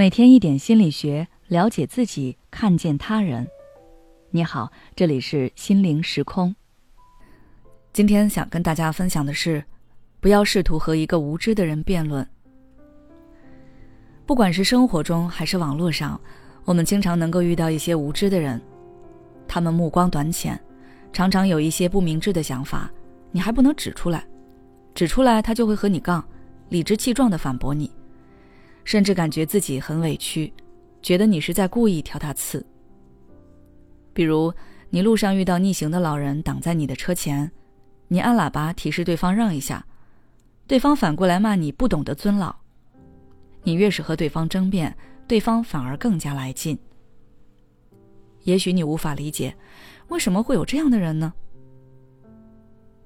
每天一点心理学，了解自己，看见他人。你好，这里是心灵时空。今天想跟大家分享的是，不要试图和一个无知的人辩论。不管是生活中还是网络上，我们经常能够遇到一些无知的人，他们目光短浅，常常有一些不明智的想法，你还不能指出来，指出来他就会和你杠，理直气壮的反驳你。甚至感觉自己很委屈，觉得你是在故意挑他刺。比如，你路上遇到逆行的老人挡在你的车前，你按喇叭提示对方让一下，对方反过来骂你不懂得尊老。你越是和对方争辩，对方反而更加来劲。也许你无法理解，为什么会有这样的人呢？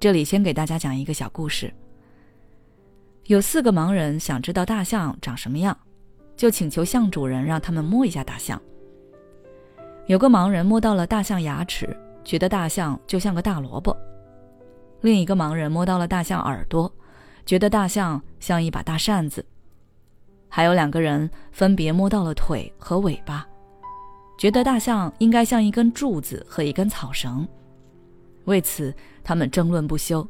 这里先给大家讲一个小故事。有四个盲人想知道大象长什么样，就请求象主人让他们摸一下大象。有个盲人摸到了大象牙齿，觉得大象就像个大萝卜；另一个盲人摸到了大象耳朵，觉得大象像一把大扇子；还有两个人分别摸到了腿和尾巴，觉得大象应该像一根柱子和一根草绳。为此，他们争论不休。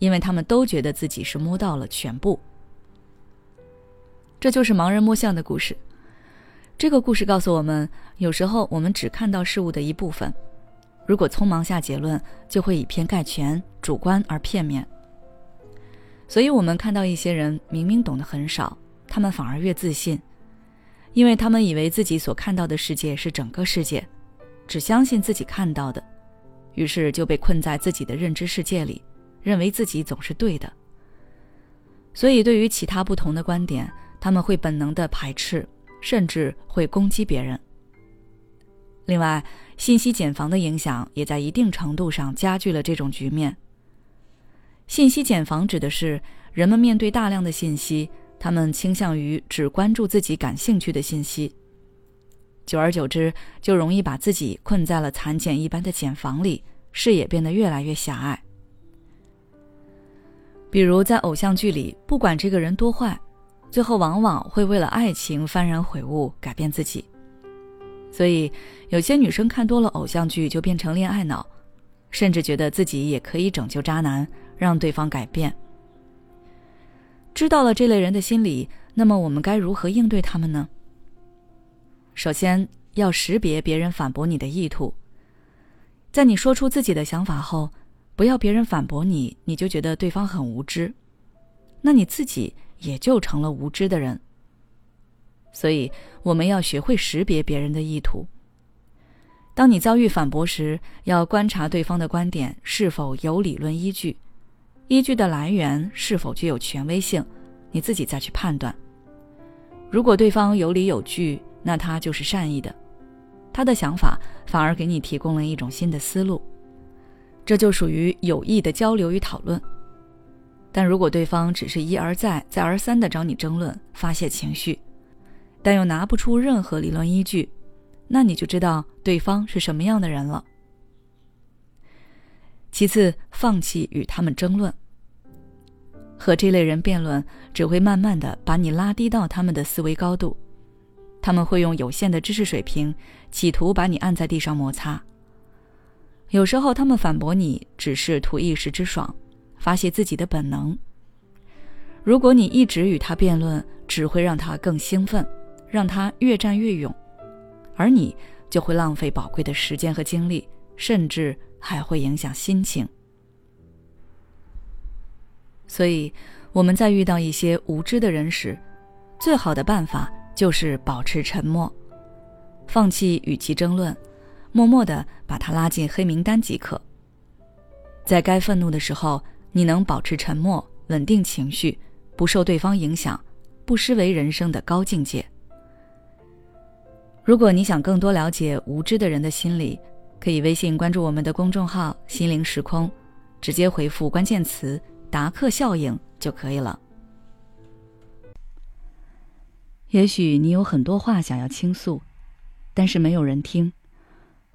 因为他们都觉得自己是摸到了全部，这就是盲人摸象的故事。这个故事告诉我们，有时候我们只看到事物的一部分，如果匆忙下结论，就会以偏概全、主观而片面。所以，我们看到一些人明明懂得很少，他们反而越自信，因为他们以为自己所看到的世界是整个世界，只相信自己看到的，于是就被困在自己的认知世界里。认为自己总是对的，所以对于其他不同的观点，他们会本能的排斥，甚至会攻击别人。另外，信息茧房的影响也在一定程度上加剧了这种局面。信息茧房指的是人们面对大量的信息，他们倾向于只关注自己感兴趣的信息，久而久之，就容易把自己困在了蚕茧一般的茧房里，视野变得越来越狭隘。比如在偶像剧里，不管这个人多坏，最后往往会为了爱情幡然悔悟，改变自己。所以，有些女生看多了偶像剧就变成恋爱脑，甚至觉得自己也可以拯救渣男，让对方改变。知道了这类人的心理，那么我们该如何应对他们呢？首先要识别别人反驳你的意图，在你说出自己的想法后。不要别人反驳你，你就觉得对方很无知，那你自己也就成了无知的人。所以，我们要学会识别别人的意图。当你遭遇反驳时，要观察对方的观点是否有理论依据，依据的来源是否具有权威性，你自己再去判断。如果对方有理有据，那他就是善意的，他的想法反而给你提供了一种新的思路。这就属于有益的交流与讨论，但如果对方只是一而再、再而三的找你争论、发泄情绪，但又拿不出任何理论依据，那你就知道对方是什么样的人了。其次，放弃与他们争论。和这类人辩论，只会慢慢的把你拉低到他们的思维高度，他们会用有限的知识水平，企图把你按在地上摩擦。有时候他们反驳你，只是图一时之爽，发泄自己的本能。如果你一直与他辩论，只会让他更兴奋，让他越战越勇，而你就会浪费宝贵的时间和精力，甚至还会影响心情。所以，我们在遇到一些无知的人时，最好的办法就是保持沉默，放弃与其争论。默默的把他拉进黑名单即可。在该愤怒的时候，你能保持沉默，稳定情绪，不受对方影响，不失为人生的高境界。如果你想更多了解无知的人的心理，可以微信关注我们的公众号“心灵时空”，直接回复关键词“达克效应”就可以了。也许你有很多话想要倾诉，但是没有人听。